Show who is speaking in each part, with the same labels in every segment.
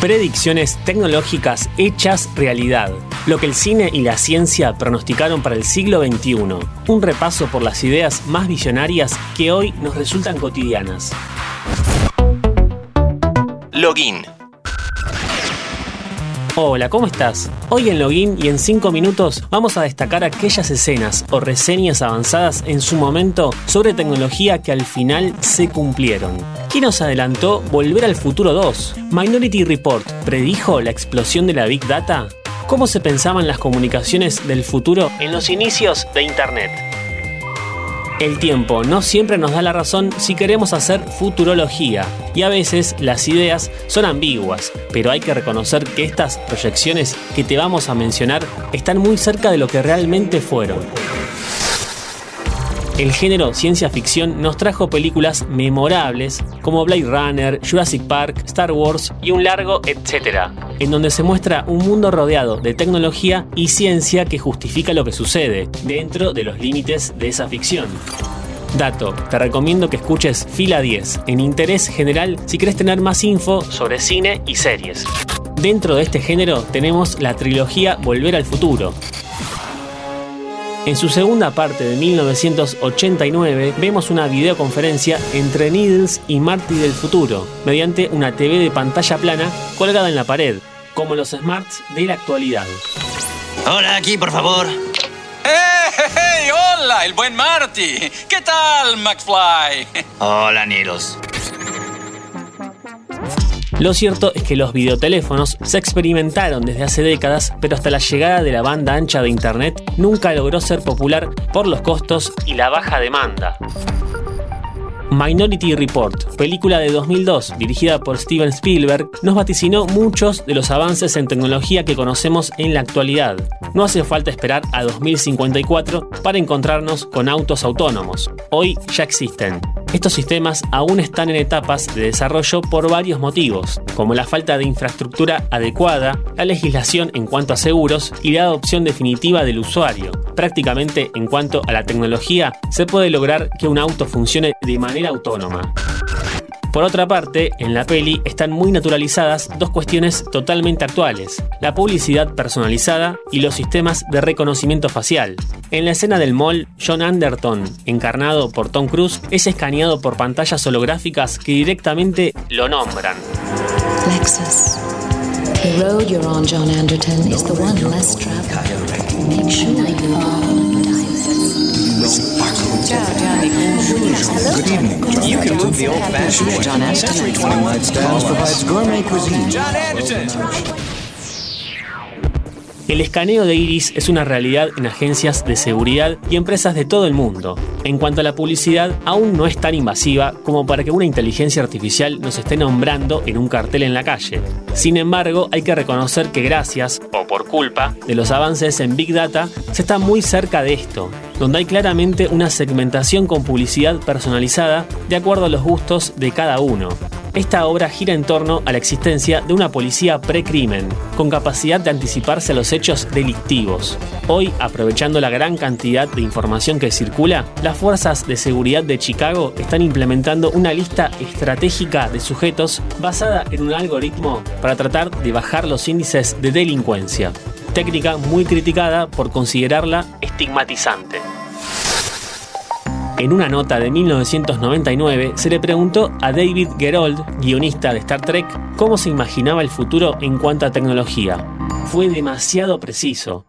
Speaker 1: Predicciones tecnológicas hechas realidad. Lo que el cine y la ciencia pronosticaron para el siglo XXI. Un repaso por las ideas más visionarias que hoy nos resultan cotidianas.
Speaker 2: Login.
Speaker 1: Hola, ¿cómo estás? Hoy en Login y en 5 minutos vamos a destacar aquellas escenas o reseñas avanzadas en su momento sobre tecnología que al final se cumplieron. ¿Quién nos adelantó Volver al Futuro 2? Minority Report predijo la explosión de la Big Data. ¿Cómo se pensaban las comunicaciones del futuro en los inicios de Internet? El tiempo no siempre nos da la razón si queremos hacer futurología, y a veces las ideas son ambiguas, pero hay que reconocer que estas proyecciones que te vamos a mencionar están muy cerca de lo que realmente fueron. El género ciencia ficción nos trajo películas memorables como Blade Runner, Jurassic Park, Star Wars y un largo etcétera, en donde se muestra un mundo rodeado de tecnología y ciencia que justifica lo que sucede dentro de los límites de esa ficción. Dato, te recomiendo que escuches Fila 10 en interés general si quieres tener más info sobre cine y series. Dentro de este género tenemos la trilogía Volver al Futuro, en su segunda parte de 1989 vemos una videoconferencia entre Needles y Marty del futuro, mediante una TV de pantalla plana colgada en la pared, como los smarts de la actualidad.
Speaker 2: Hola, aquí, por favor.
Speaker 3: ¡Hey, ¡Hola, el buen Marty! ¿Qué tal, McFly?
Speaker 2: Hola, Needles.
Speaker 1: Lo cierto es que los videoteléfonos se experimentaron desde hace décadas, pero hasta la llegada de la banda ancha de Internet nunca logró ser popular por los costos y la baja demanda. Minority Report, película de 2002 dirigida por Steven Spielberg, nos vaticinó muchos de los avances en tecnología que conocemos en la actualidad. No hace falta esperar a 2054 para encontrarnos con autos autónomos. Hoy ya existen. Estos sistemas aún están en etapas de desarrollo por varios motivos, como la falta de infraestructura adecuada, la legislación en cuanto a seguros y la adopción definitiva del usuario. Prácticamente en cuanto a la tecnología, se puede lograr que un auto funcione de manera autónoma. Por otra parte, en la peli están muy naturalizadas dos cuestiones totalmente actuales, la publicidad personalizada y los sistemas de reconocimiento facial. En la escena del mall, John Anderton, encarnado por Tom Cruise, es escaneado por pantallas holográficas que directamente lo nombran. Lexus. The road you're on, John Anderton, is the one less. You the old-fashioned John Anderson. 21 stands provides gourmet cuisine. John Anderson. El escaneo de iris es una realidad en agencias de seguridad y empresas de todo el mundo. En cuanto a la publicidad, aún no es tan invasiva como para que una inteligencia artificial nos esté nombrando en un cartel en la calle. Sin embargo, hay que reconocer que gracias, o por culpa, de los avances en Big Data, se está muy cerca de esto, donde hay claramente una segmentación con publicidad personalizada de acuerdo a los gustos de cada uno. Esta obra gira en torno a la existencia de una policía precrimen, con capacidad de anticiparse a los hechos delictivos. Hoy, aprovechando la gran cantidad de información que circula, las fuerzas de seguridad de Chicago están implementando una lista estratégica de sujetos basada en un algoritmo para tratar de bajar los índices de delincuencia. Técnica muy criticada por considerarla estigmatizante. En una nota de 1999 se le preguntó a David Gerold, guionista de Star Trek, cómo se imaginaba el futuro en cuanto a tecnología. Fue demasiado preciso.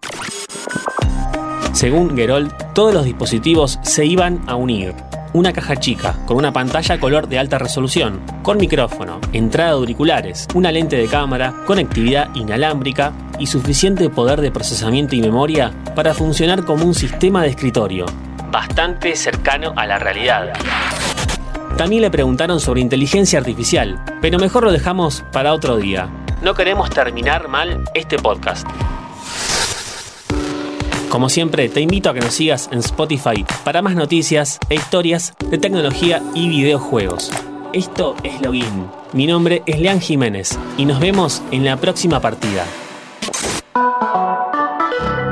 Speaker 1: Según Gerold, todos los dispositivos se iban a unir. Una caja chica, con una pantalla color de alta resolución, con micrófono, entrada de auriculares, una lente de cámara, conectividad inalámbrica y suficiente poder de procesamiento y memoria para funcionar como un sistema de escritorio, bastante cercano a la realidad. También le preguntaron sobre inteligencia artificial, pero mejor lo dejamos para otro día. No queremos terminar mal este podcast. Como siempre, te invito a que nos sigas en Spotify para más noticias e historias de tecnología y videojuegos. Esto es Login. Mi nombre es Lean Jiménez y nos vemos en la próxima partida.